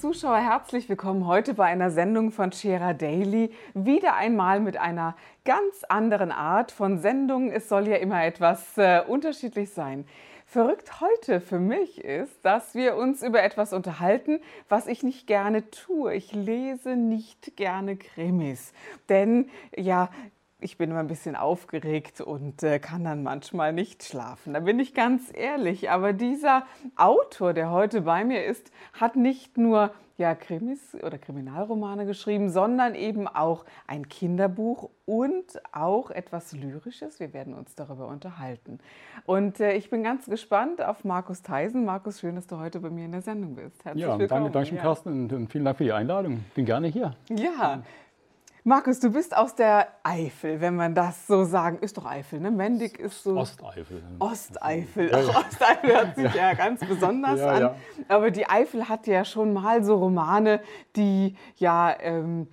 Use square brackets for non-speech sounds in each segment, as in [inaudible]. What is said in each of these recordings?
Zuschauer, herzlich willkommen heute bei einer Sendung von Shera Daily. Wieder einmal mit einer ganz anderen Art von Sendung. Es soll ja immer etwas äh, unterschiedlich sein. Verrückt heute für mich ist, dass wir uns über etwas unterhalten, was ich nicht gerne tue. Ich lese nicht gerne Krimis. Denn ja, ich bin immer ein bisschen aufgeregt und äh, kann dann manchmal nicht schlafen. Da bin ich ganz ehrlich. Aber dieser Autor, der heute bei mir ist, hat nicht nur ja, Krimis oder Kriminalromane geschrieben, sondern eben auch ein Kinderbuch und auch etwas Lyrisches. Wir werden uns darüber unterhalten. Und äh, ich bin ganz gespannt auf Markus Theisen. Markus, schön, dass du heute bei mir in der Sendung bist. Herzlich ja, willkommen. danke, danke, ja. Carsten, und vielen Dank für die Einladung. Bin gerne hier. Ja, Markus, du bist aus der Eifel, wenn man das so sagen. Ist doch Eifel, ne? Mendig ist so. Osteifel. Osteifel. Ach, Osteifel hört sich ja, ja ganz besonders ja, an. Ja. Aber die Eifel hat ja schon mal so Romane, die ja. Ähm,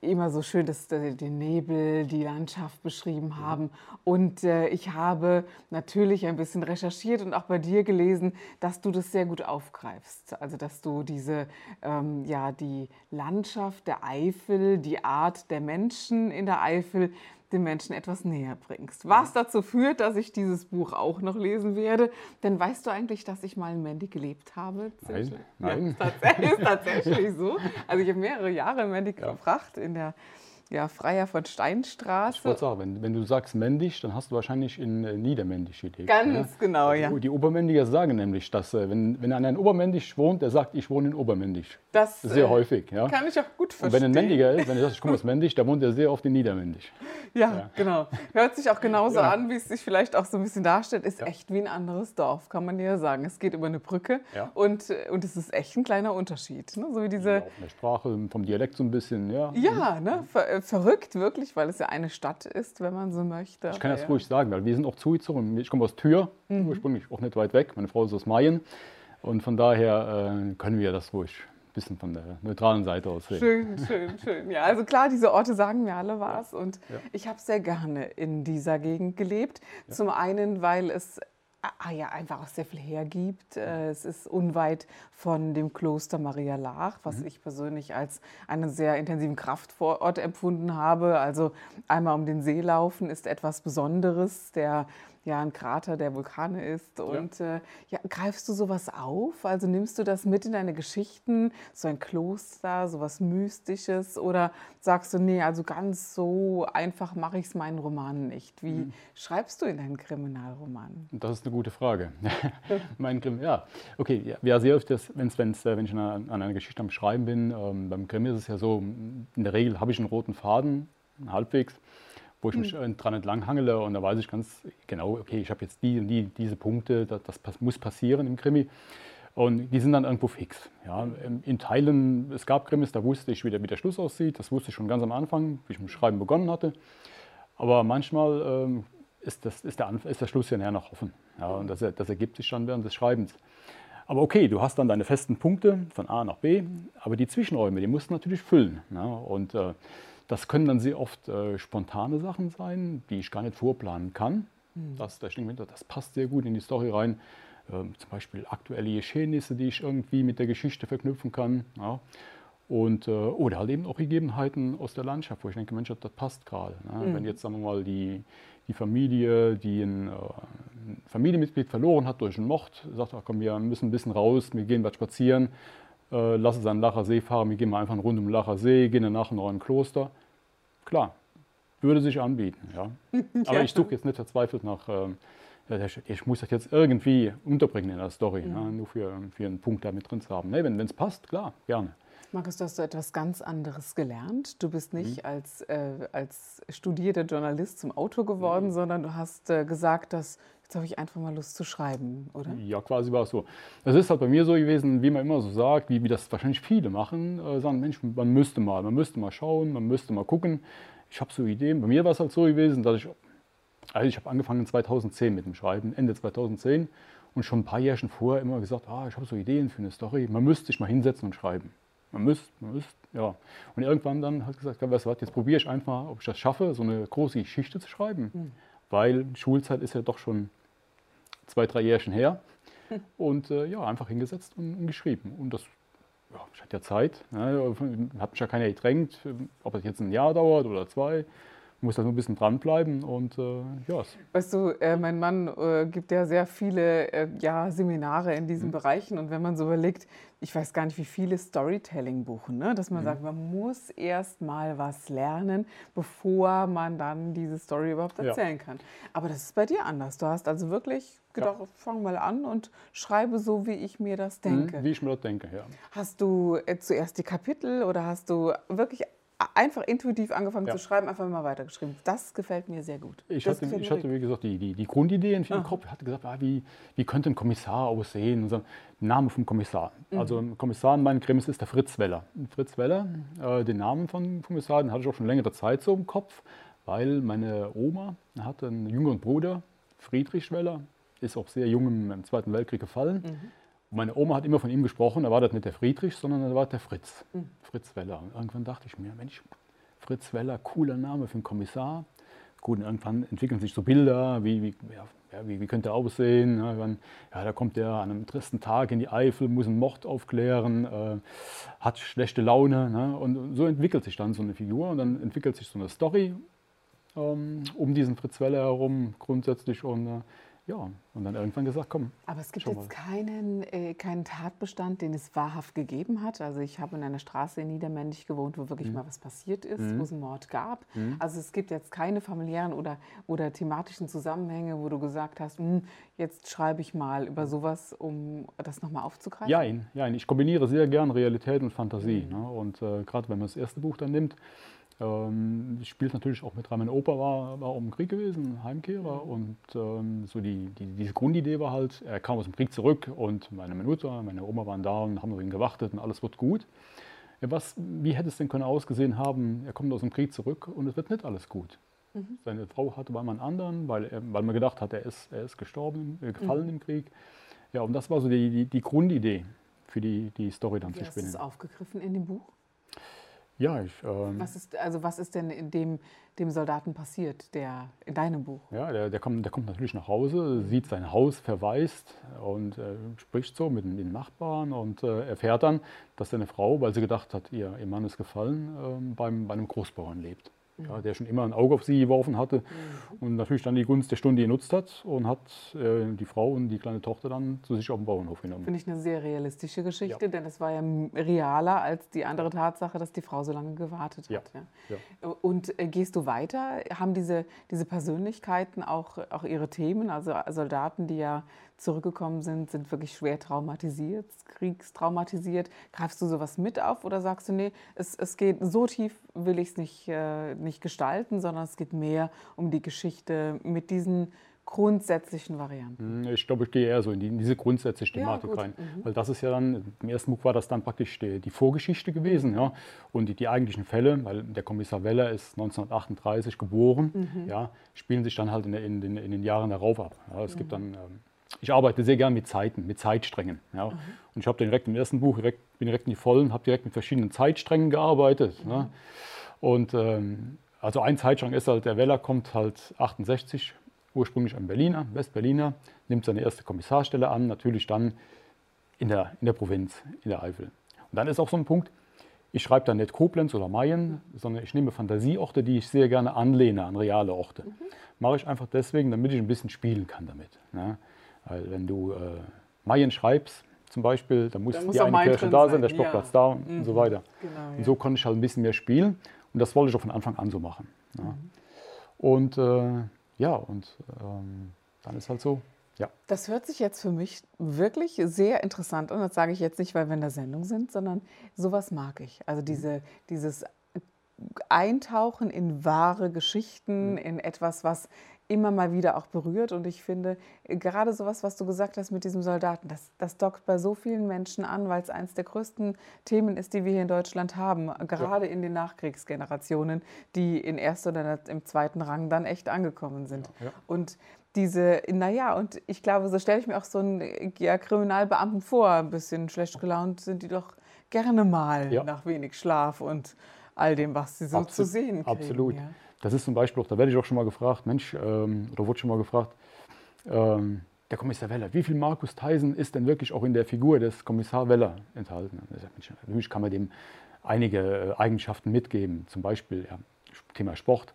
immer so schön dass, den Nebel, die Landschaft beschrieben haben. Und äh, ich habe natürlich ein bisschen recherchiert und auch bei dir gelesen, dass du das sehr gut aufgreifst. Also dass du diese, ähm, ja, die Landschaft der Eifel, die Art der Menschen in der Eifel den Menschen etwas näher bringst. Was dazu führt, dass ich dieses Buch auch noch lesen werde. Denn weißt du eigentlich, dass ich mal in Mendig gelebt habe? Nein, nein. Ja, tatsächlich, ist tatsächlich so. Also ich habe mehrere Jahre in Mendig ja. verbracht in der ja, Freier von Steinstraße. Ich wollte sagen, wenn, wenn, du sagst Mendig, dann hast du wahrscheinlich in äh, Niedermendig gelebt. Ganz ne? genau, ja. Die, die Obermendiger sagen nämlich, dass äh, wenn, wenn einer in Obermendig wohnt, der sagt, ich wohne in Obermendig. Das, sehr äh, häufig. Ja? Kann ich auch gut verstehen. Und wenn ein Mendiger ist, wenn er sagt, ich komme aus Mendig, dann wohnt er sehr oft in Niedermendig. [laughs] Ja, ja, genau. Hört sich auch genauso ja. an, wie es sich vielleicht auch so ein bisschen darstellt. Ist ja. echt wie ein anderes Dorf, kann man ja sagen. Es geht über eine Brücke und, und es ist echt ein kleiner Unterschied. Ne? So wie diese... Ja, auch eine Sprache, vom Dialekt so ein bisschen, ja. Ja, ne? Ver verrückt wirklich wirklich, weil es ja eine Stadt ist, wenn man so möchte. Ich kann das ja. ruhig sagen, weil wir sind auch zugezogen. Ich komme aus Tür, mhm. ursprünglich auch nicht weit weg. Meine Frau ist aus Mayen. Und von daher äh, können wir das ruhig ein bisschen von der neutralen Seite aus sehen. Schön, schön, schön. Ja, also klar, diese Orte sagen mir alle was. Und ja. ich habe sehr gerne in dieser Gegend gelebt. Ja. Zum einen, weil es ah, ja, einfach auch sehr viel hergibt. Äh, es ist unweit von dem Kloster Maria Laach, was mhm. ich persönlich als einen sehr intensiven Kraftort empfunden habe. Also einmal um den See laufen ist etwas Besonderes. Der ja ein Krater der Vulkane ist. Und ja. Äh, ja, greifst du sowas auf? Also nimmst du das mit in deine Geschichten, so ein Kloster, sowas Mystisches? Oder sagst du, nee, also ganz so einfach mache ich es meinen Romanen nicht? Wie mhm. schreibst du in deinen Kriminalromanen? Das ist eine gute Frage. [laughs] mein Krim, ja, okay, ja, ja sehr oft, wenn's, wenn's, äh, wenn ich an, einer Geschichte am Schreiben bin, ähm, beim Krimi ist es ja so, in der Regel habe ich einen roten Faden, halbwegs wo ich mich mhm. dran entlang hangele und da weiß ich ganz genau, okay, ich habe jetzt die und die, diese Punkte, das, das, muss passieren im Krimi. Und die sind dann irgendwo fix. Ja. In Teilen, es gab Krimis, da wusste ich, wie der, wie der Schluss aussieht. Das wusste ich schon ganz am Anfang, wie ich mit dem Schreiben begonnen hatte. Aber manchmal ähm, ist, das, ist, der, ist der Schluss ja näher noch offen. Ja, und das, das ergibt sich dann während des Schreibens. Aber okay, du hast dann deine festen Punkte von A nach B, aber die Zwischenräume, die musst du natürlich füllen. Ja, und äh, das können dann sehr oft äh, spontane Sachen sein, die ich gar nicht vorplanen kann. Mhm. Das, das, das passt sehr gut in die Story rein. Ähm, zum Beispiel aktuelle Geschehnisse, die ich irgendwie mit der Geschichte verknüpfen kann. Ja. Und, äh, oder halt eben auch Gegebenheiten aus der Landschaft, wo ich denke, Mensch, das passt gerade. Ne? Mhm. Wenn jetzt, sagen wir mal, die, die Familie, die ein, äh, ein Familienmitglied verloren hat durch einen Mord, sagt, ach komm, wir müssen ein bisschen raus, wir gehen was spazieren, äh, lass es an Lacher See fahren, wir gehen mal einfach rund um Lacher See, gehen danach noch in ein Kloster. Klar, würde sich anbieten. Ja. [laughs] Aber ich suche jetzt nicht verzweifelt nach, äh, ich muss das jetzt irgendwie unterbringen in der Story, Mhm. ne? nur für, für einen Punkt da mit drin zu haben. Nee, wenn es passt, klar, gerne. Markus, du hast etwas ganz anderes gelernt. Du bist nicht Mhm. als, äh, als studierter Journalist zum Autor Mhm. geworden, sondern du hast äh, gesagt, dass jetzt habe ich einfach mal Lust zu schreiben, oder? Ja, quasi war es so. Das ist halt bei mir so gewesen, wie man immer so sagt, wie, wie das wahrscheinlich viele machen, äh, sagen, Mensch, man müsste mal, man müsste mal schauen, man müsste mal gucken. Ich habe so Ideen. Bei mir war es halt so gewesen, dass ich, also ich habe angefangen 2010 mit dem Schreiben, Ende 2010 und schon ein paar Jahre vorher immer gesagt, ah, ich habe so Ideen für eine Story, man müsste sich mal hinsetzen und schreiben. Man müsste, man müsste, ja. Und irgendwann dann hat gesagt, du was, jetzt probiere ich einfach, ob ich das schaffe, so eine große Geschichte zu schreiben. Weil Schulzeit ist ja doch schon zwei, drei Jährchen her. [laughs] Und äh, ja, einfach hingesetzt und, und geschrieben. Und das, ja, ich hatte ja Zeit, ne, hat mich ja keiner gedrängt, ob das jetzt ein Jahr dauert oder zwei. Muss da nur ein bisschen dranbleiben und äh, ja, Weißt du, äh, mein Mann äh, gibt ja sehr viele äh, ja, Seminare in Mhm. diesen Bereichen und wenn man so überlegt, ich weiß gar nicht, wie viele Storytelling buchen, ne? dass man Mhm. sagt, man muss erst mal was lernen, bevor man dann diese Story überhaupt Ja. erzählen kann. Aber das ist bei dir anders. Du hast also wirklich gedacht, fang mal an und schreibe so, wie ich mir das denke. Mhm, wie ich mir das denke, ja. Hast du äh, zuerst die Kapitel oder hast du wirklich einfach intuitiv angefangen Ja. zu schreiben, einfach mal weitergeschrieben? Das gefällt mir sehr gut. Ich hatte, ich hatte, wie gesagt, die, die, die Grundideen im Kopf. Ich hatte gesagt, ah, wie, wie könnte ein Kommissar aussehen? Und so, Name vom Kommissar. Also ein Kommissar in meinen Krimis ist der Fritz Weller. Fritz Weller, äh, den Namen von Kommissar, den hatte ich auch schon längere Zeit so im Kopf, weil meine Oma hatte einen jüngeren Bruder, Friedrich Weller, ist auch sehr jung im, Zweiten Weltkrieg gefallen. Und meine Oma hat immer von ihm gesprochen, da war das nicht der Friedrich, sondern da war der Fritz, Fritz Weller. Und irgendwann dachte ich mir, Mensch, Fritz Weller, cooler Name für einen Kommissar. Gut, und irgendwann entwickeln sich so Bilder, wie, wie, ja, wie, wie könnte er aussehen. Ja, wenn, ja, da kommt er an einem tristen Tag in die Eifel, muss einen Mord aufklären, äh, hat schlechte Laune. Ne? Und so entwickelt sich dann so eine Figur und dann entwickelt sich so eine Story ähm, um diesen Fritz Weller herum grundsätzlich. Und äh, ja, und dann irgendwann gesagt, komm, Aber es gibt jetzt keinen, äh, keinen Tatbestand, den es wahrhaft gegeben hat. Also ich habe in einer Straße in Niedermännig gewohnt, wo Mhm. wirklich mal was passiert ist, wo es einen Mord gab. Also es gibt jetzt keine familiären oder, oder thematischen Zusammenhänge, wo du gesagt hast, "Hm, jetzt schreibe ich mal über sowas, um das nochmal aufzugreifen. Ja, ja, ich kombiniere sehr gern Realität und Fantasie. Ne? Und äh, gerade wenn man das erste Buch dann nimmt, ähm, spielt natürlich auch mit rein. Mein Opa war, war auch im Krieg gewesen, Heimkehrer. Und ähm, so die, die, diese Grundidee war halt, er kam aus dem Krieg zurück und meine Mutter, meine Oma waren da und haben auf ihn gewartet und alles wird gut. Was, wie hätte es denn können ausgesehen haben, er kommt aus dem Krieg zurück und es wird nicht alles gut. Seine Frau hatte bei einem anderen, weil, er, weil man gedacht hat, er ist, er ist gestorben, äh, gefallen im Krieg. Ja, und das war so die, die, die Grundidee für die, die Story dann Wie zu hast du es spinnen. aufgegriffen in dem Buch? Ja, ich, ähm, Was ist, also was ist denn in dem, dem Soldaten passiert, der in deinem Buch? ja der, der, kommt, der kommt natürlich nach Hause, sieht sein Haus verwaist und äh, spricht so mit den, Nachbarn und äh, erfährt dann, dass seine Frau, weil sie gedacht hat, ihr, ihr Mann ist gefallen, ähm, beim, bei einem Großbauern lebt. Ja, der schon immer ein Auge auf sie geworfen hatte und natürlich dann die Gunst der Stunde genutzt hat und hat äh, die Frau und die kleine Tochter dann zu sich auf den Bauernhof genommen. Finde ich eine sehr realistische Geschichte, denn das war ja realer als die andere Tatsache, dass die Frau so lange gewartet Ja, hat. Ja. ja. Und äh, gehst du weiter? Haben diese, diese Persönlichkeiten auch, auch ihre Themen? Also Soldaten, die ja zurückgekommen sind, sind wirklich schwer traumatisiert, kriegstraumatisiert. Greifst du sowas mit auf oder sagst du, nee, es, es geht so tief, will ich es nicht, äh, nicht gestalten, sondern es geht mehr um die Geschichte mit diesen grundsätzlichen Varianten? Hm, Ich glaube, ich gehe eher so in, die, in diese grundsätzliche Thematik gut. rein. Weil das ist ja dann, im ersten Buch war das dann praktisch die, die Vorgeschichte gewesen. Ja? Und die, die eigentlichen Fälle, weil der Kommissar Weller ist 1938 geboren, ja, spielen sich dann halt in, in, den, in den Jahren darauf ab. Ja? Es gibt dann, ähm, ich arbeite sehr gern mit Zeiten, mit Zeitsträngen. Ja? Und ich habe direkt im ersten Buch, direkt, bin direkt in die Vollen, habe direkt mit verschiedenen Zeitsträngen gearbeitet. Ne? Und ähm, also ein Zeitstrang ist halt, der Weller kommt halt 68 ursprünglich ein Berliner, Westberliner, nimmt seine erste Kommissarstelle an, natürlich dann in der, in der Provinz, in der Eifel. Und dann ist auch so ein Punkt, ich schreibe dann nicht Koblenz oder Mayen, sondern ich nehme Fantasieorte, die ich sehr gerne anlehne an reale Orte. Mache ich einfach deswegen, damit ich ein bisschen spielen kann damit. Ne? Weil wenn du äh, Mayen schreibst, zum Beispiel, dann muss muss die eine Kirche da sein, der ja. Sportplatz da und so weiter. Genau, ja. Und so konnte ich halt ein bisschen mehr spielen. Und das wollte ich auch von Anfang an so machen. Ja. Und äh, ja, und ähm, dann ist halt so. Ja. Das hört sich jetzt für mich wirklich sehr interessant an. Das sage ich jetzt nicht, weil wir in der Sendung sind, sondern sowas mag ich. Also diese, dieses Eintauchen in wahre Geschichten, mhm. in etwas, was immer mal wieder auch berührt. Und ich finde, gerade sowas, was du gesagt hast mit diesem Soldaten, das, das dockt bei so vielen Menschen an, weil es eines der größten Themen ist, die wir hier in Deutschland haben, gerade ja. in den Nachkriegsgenerationen, die in erster oder im zweiten Rang dann echt angekommen sind. Ja, ja. Und diese, naja, und ich glaube, so stelle ich mir auch so einen ja, Kriminalbeamten vor, ein bisschen schlecht gelaunt sind die doch gerne mal nach wenig Schlaf und all dem, was sie so Absolut, zu sehen kriegen. Absolut. Das ist zum Beispiel auch, da werde ich auch schon mal gefragt, Mensch, ähm, oder wurde schon mal gefragt, ähm, der Kommissar Weller, wie viel Markus Theisen ist denn wirklich auch in der Figur des Kommissar Weller enthalten? Mensch, natürlich kann man dem einige äh, Eigenschaften mitgeben, zum Beispiel ja, Thema Sport.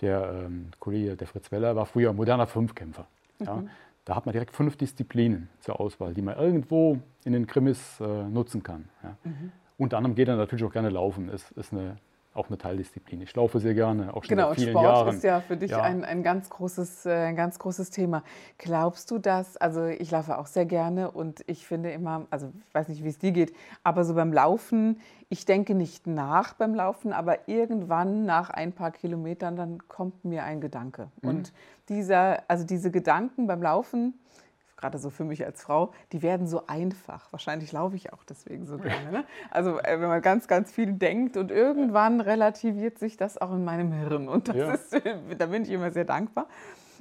Der ähm, Kollege, der Fritz Weller, war früher moderner Fünfkämpfer. Ja. Mhm. Da hat man direkt fünf Disziplinen zur Auswahl, die man irgendwo in den Krimis äh, nutzen kann. Ja. Mhm. Unter anderem geht er natürlich auch gerne laufen. Ist, ist eine auch eine Teildisziplin. Ich laufe sehr gerne, auch schon genau, seit vielen Sport Jahren. ist ja für dich ja. Ein, ein, ganz großes, äh, ein ganz großes Thema. Glaubst du dass, also ich laufe auch sehr gerne und ich finde immer, also ich weiß nicht, wie es dir geht, aber so beim Laufen, ich denke nicht nach beim Laufen, aber irgendwann nach ein paar Kilometern, dann kommt mir ein Gedanke. Mhm. Und dieser, also diese Gedanken beim Laufen, gerade so für mich als Frau, die werden so einfach. Wahrscheinlich laufe ich auch deswegen so gerne. Ne? Also äh, wenn man ganz, ganz viel denkt und irgendwann relativiert sich das auch in meinem Hirn. Und das ja. ist, [laughs] da bin ich immer sehr dankbar.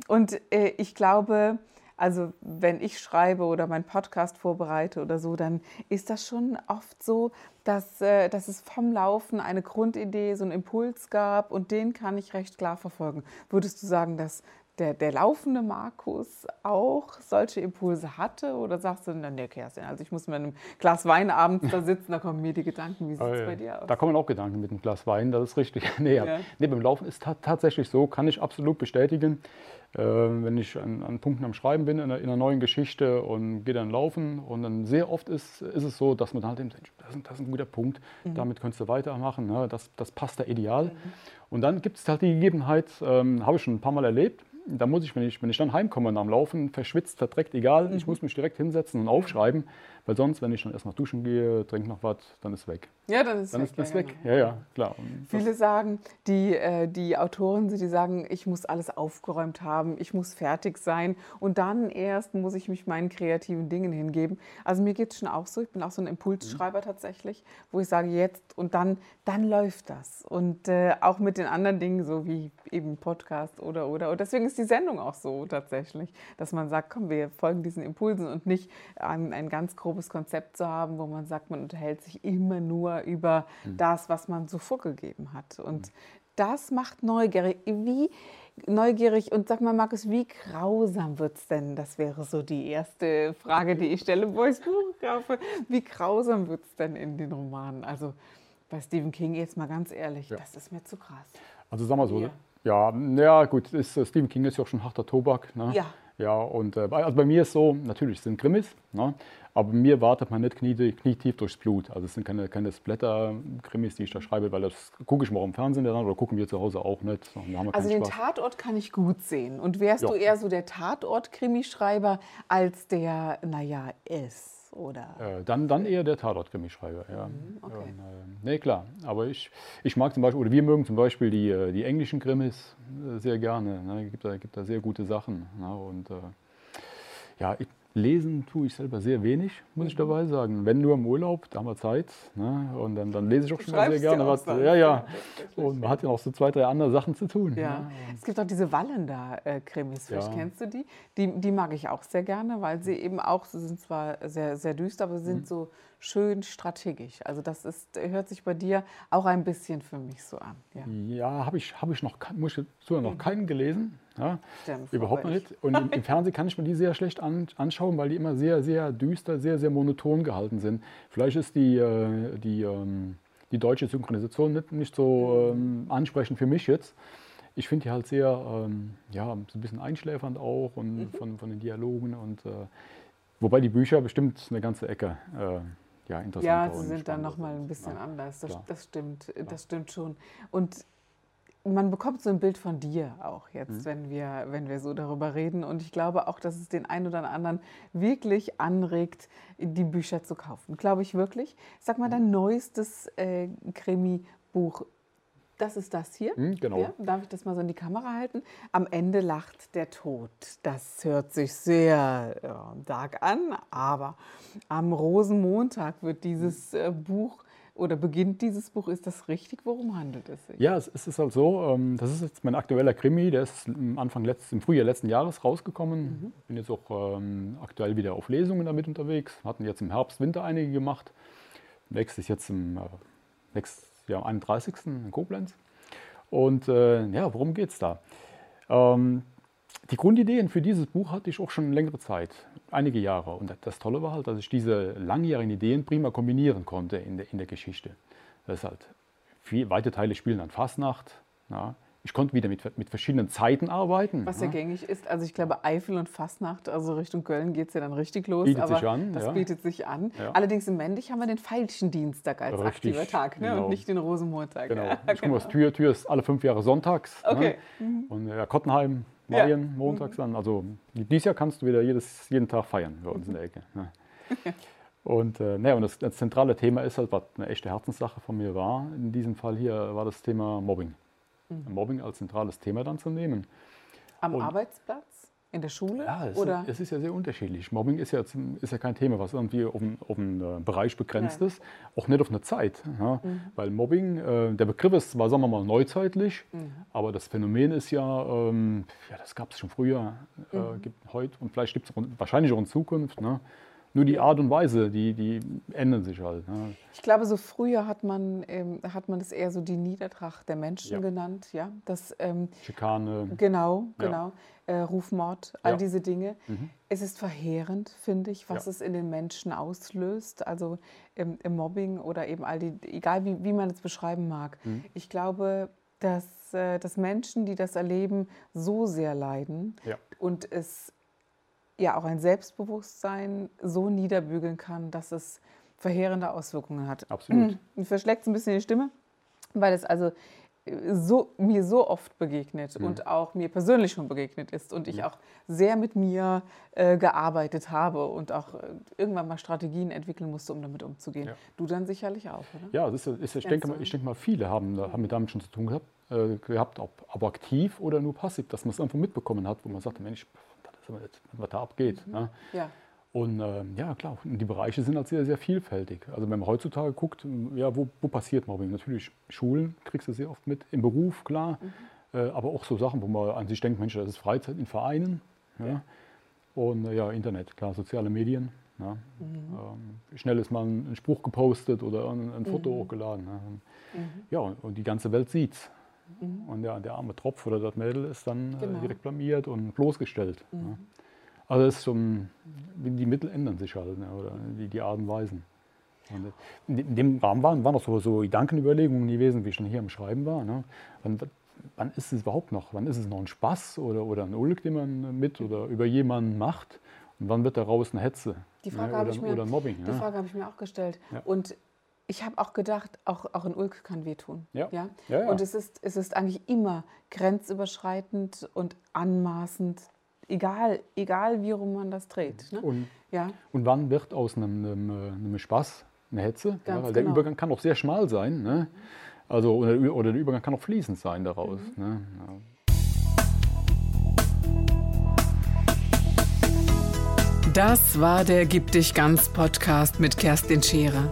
Und äh, ich glaube, also wenn ich schreibe oder meinen Podcast vorbereite oder so, dann ist das schon oft so, dass, äh, dass es vom Laufen eine Grundidee, so einen Impuls gab und den kann ich recht klar verfolgen. Würdest du sagen, dass der, der laufende Markus auch solche Impulse hatte? Oder sagst du, nee, Kerstin, also ich muss mit einem Glas Wein abends da sitzen, da kommen mir die Gedanken. Wie sieht es äh, bei dir aus? Da kommen auch Gedanken mit einem Glas Wein, das ist richtig. [laughs] nee, ja. nee, beim Laufen ist ta tatsächlich so, kann ich absolut bestätigen. Äh, wenn ich an, an, Punkten am Schreiben bin, in einer, in einer, neuen Geschichte und gehe dann laufen und dann sehr oft ist, ist es so, dass man halt denkt, das ist, das ist ein guter Punkt, mhm. damit könntest du weitermachen, ne? das, das passt da ideal. Mhm. Und dann gibt es halt die Gegebenheit, ähm, habe ich schon ein paar Mal erlebt, da muss ich, wenn ich, wenn ich dann heimkomme nach dem Laufen, verschwitzt, verdreckt, egal, mhm. ich muss mich direkt hinsetzen und aufschreiben, weil sonst, wenn ich dann erst nach duschen gehe, trinke noch was, dann ist weg. Ja, dann ist dann weg. Ist das ja, weg. Genau. Ja, ja, klar. Und Viele sagen, die, äh, die Autoren, die sagen, ich muss alles aufgeräumt haben, ich muss fertig sein und dann erst muss ich mich meinen kreativen Dingen hingeben. Also mir geht es schon auch so, ich bin auch so ein Impulsschreiber mhm. tatsächlich, wo ich sage, jetzt und dann, dann läuft das. Und äh, auch mit den anderen Dingen, so wie eben Podcast oder, oder. Und deswegen ist die Sendung auch so tatsächlich, dass man sagt, komm, wir folgen diesen Impulsen und nicht ein, ein ganz grobes Konzept zu haben, wo man sagt, man unterhält sich immer nur über mhm. das, was man so vorgegeben hat. Und mhm. das macht neugierig. Wie neugierig und sag mal, Markus, wie grausam wird es denn? Das wäre so die erste Frage, die ich stelle, wo ich das Buch kaufe. Wie grausam wird es denn in den Romanen? Also bei Stephen King jetzt mal ganz ehrlich, ja. das ist mir zu krass. Also sag mal so, ja, ja, ja gut, ist, äh, Stephen King ist ja auch schon harter Tobak. Ne? Ja. Ja, und äh, also bei mir ist so, natürlich sind Krimis, ne? aber mir wartet man nicht knie, knietief durchs Blut. Also es sind keine, keine Splatter-Krimis, die ich da schreibe, weil das gucke ich mal im Fernsehen dann oder gucken wir zu Hause auch nicht. also den Spaß. Tatort kann ich gut sehen. Und wärst ja. du eher so der Tatort-Krimischreiber als der, naja, Oder? Äh, dann, dann eher der Tatort-Krimischreiber, ja. Mhm, okay. Und, äh, nee, klar. Aber ich, ich mag zum Beispiel, oder wir mögen zum Beispiel die, äh, die englischen Krimis äh, sehr gerne. Ne? Gibt, da, gibt da sehr gute Sachen. Ne? Und äh, ja, ich, Lesen tue ich selber sehr wenig, muss ich dabei sagen. Wenn nur im Urlaub, da haben wir Zeit. Ne? Und dann, dann lese ich auch schon sehr gerne was. Ja, ja. Und man hat ja auch so zwei, drei andere Sachen zu tun. Ja. Ne? Es gibt auch diese Wallender-Krimis, vielleicht ja. kennst du die? die? Die mag ich auch sehr gerne, weil sie eben auch, sie sind zwar sehr, sehr düster, aber sind mhm. so schön strategisch. Also das ist, hört sich bei dir auch ein bisschen für mich so an. Ja, ja habe ich, hab ich noch, muss ich sogar noch mhm. keinen gelesen. Ja, überhaupt nicht. Und im, im, Fernsehen kann ich mir die sehr schlecht an, anschauen, weil die immer sehr, sehr düster, sehr, sehr monoton gehalten sind. Vielleicht ist die, äh, die, ähm, die deutsche Synchronisation nicht, nicht so ähm, ansprechend für mich jetzt. Ich finde die halt sehr, ähm, ja, so ein bisschen einschläfernd auch und mhm. von, von den Dialogen und äh, wobei die Bücher bestimmt eine ganze Ecke äh, ja, Ja, sie sind dann nochmal ein bisschen ja, anders. Das, das, stimmt, das stimmt schon. Und man bekommt so ein Bild von dir auch jetzt, mhm. wenn, wir, wenn wir so darüber reden. Und ich glaube auch, dass es den einen oder anderen wirklich anregt, die Bücher zu kaufen. Glaube ich wirklich. Sag mal, dein neuestes äh, Krimi-Buch, das ist das hier. Mhm, genau. Ja, darf ich das mal so in die Kamera halten? Am Ende lacht der Tod. Das hört sich sehr ja, dark an, aber am Rosenmontag wird dieses äh, Buch oder beginnt dieses Buch, ist das richtig? Worum handelt es sich? Ja, es ist halt so, ähm, das ist jetzt mein aktueller Krimi, der ist Anfang letzt, im Frühjahr letzten Jahres rausgekommen. Mhm. Bin jetzt auch ähm, aktuell wieder auf Lesungen damit unterwegs. Hatten jetzt im Herbst, Winter einige gemacht. Nächstes jetzt im äh, nächstes Jahr 31. in Koblenz. Und äh, ja, worum geht es da? Die Grundideen für dieses Buch hatte ich auch schon längere Zeit, einige Jahre. Und das Tolle war halt, dass ich diese langjährigen Ideen prima kombinieren konnte in der, in der Geschichte. Das ist halt, viel, weite Teile spielen an Fastnacht. Ja. Ich konnte wieder mit, mit verschiedenen Zeiten arbeiten. Was ja. ja gängig ist. Also ich glaube, Eifel und Fastnacht, also Richtung Köln geht es ja dann richtig los. Bietet sich an. Das ja. bietet sich an. Allerdings im Männlich haben wir den Veilchendienstag als richtig, aktiver Tag ne? genau. und nicht den Rosenmontag. Genau. Ich genau. komme aus Tür. Tür ist alle fünf Jahre sonntags. Okay. Ne? Mhm. Und ja, Kottenheim, Marien, ja. montags dann. Also dieses Jahr kannst du wieder jedes, jeden Tag feiern bei uns in der Ecke. Ne? Und, äh, ne, und das, das, zentrale Thema ist halt, was eine echte Herzenssache von mir war. In diesem Fall hier war das Thema Mobbing. Mhm. Mobbing als zentrales Thema dann zu nehmen. Am und, Arbeitsplatz? In der Schule? Ja, es, oder? es ist ja sehr unterschiedlich. Mobbing ist ja, ist ja kein Thema, was irgendwie auf einen, auf einen äh, Bereich begrenzt Nein. ist, auch nicht auf eine Zeit. Ja? Mhm. Weil Mobbing, äh, der Begriff ist zwar, sagen wir mal, neuzeitlich, mhm. aber das Phänomen ist ja, ähm, ja das gab es schon früher, äh, mhm. gibt heute und vielleicht gibt es wahrscheinlich auch in Zukunft. Ne? Nur die Art und Weise, die, die ändern sich halt. Ne? Ich glaube, so früher hat man, ähm, hat man das eher so die Niedertracht der Menschen ja. genannt. Ja? Das, ähm, Schikane. Genau, genau. Ja. Äh, Rufmord, all ja. diese Dinge. Mhm. Es ist verheerend, finde ich, was es in den Menschen auslöst. Also im, im, Mobbing oder eben all die, egal wie, wie man es beschreiben mag. Mhm. Ich glaube, dass, äh, dass Menschen, die das erleben, so sehr leiden und es ja auch ein Selbstbewusstsein so niederbügeln kann, dass es verheerende Auswirkungen hat. Absolut. Mir verschlägt es ein bisschen die Stimme, weil es also äh, so, mir so oft begegnet mhm. und auch mir persönlich schon begegnet ist und ich mhm. auch sehr mit mir äh, gearbeitet habe und auch äh, irgendwann mal Strategien entwickeln musste, um damit umzugehen. Ja. Du dann sicherlich auch, oder? Ja, ist, ist, ich, denke mal, ich denke mal, viele haben, haben mit damit schon zu tun gehabt, äh, gehabt ob, ob aktiv oder nur passiv, dass man es einfach mitbekommen hat, wo man sagt, Mensch, was da abgeht. Mhm. Ne? Ja. Und äh, ja, klar, die Bereiche sind halt sehr, sehr vielfältig. Also wenn man heutzutage guckt, ja, wo, wo passiert Mobbing? Natürlich Schulen kriegst du sehr oft mit, im Beruf, klar, mhm. äh, aber auch so Sachen, wo man an sich denkt, Mensch, das ist Freizeit in Vereinen. Ja? ja. Und äh, ja, Internet, klar, soziale Medien. Ja. Mhm. Ähm, schnell ist mal ein, Spruch gepostet oder ein, ein Foto mhm. hochgeladen. Ja. Und, mhm. ja, und die ganze Welt sieht's. Mhm. Und ja, der arme Tropf oder das Mädel ist dann äh, genau. direkt blamiert und bloßgestellt. Mhm. Ne? Also ist schon, die Mittel ändern sich halt, ne? oder die, die Art und Weisen. Und in dem Rahmen waren, waren auch so, so Gedankenüberlegungen gewesen, wie ich schon hier im Schreiben war. Ne? Wann, wann, ist es überhaupt noch? Wann ist es noch ein Spaß oder, oder ein Ulk, den man mit oder über jemanden macht? Und wann wird daraus eine Hetze? Die Frage ne? oder, ich mir, oder Mobbing? Die Frage habe ich mir auch gestellt. Ja. Und ich habe auch gedacht, auch, auch ein Ulk kann wehtun. Ja. Ja? ja, ja. Und es ist, es ist eigentlich immer grenzüberschreitend und anmaßend, egal, egal wie rum man das dreht. Ne? Und, ja? und wann wird aus einem, einem, einem Spaß eine Hetze? Ja, weil der genau. Übergang kann auch sehr schmal sein. Ne? Also, oder, oder, der Übergang kann auch fließend sein daraus. Mhm. Ne? Das war der Gib dich ganz Podcast mit Kerstin Scherer.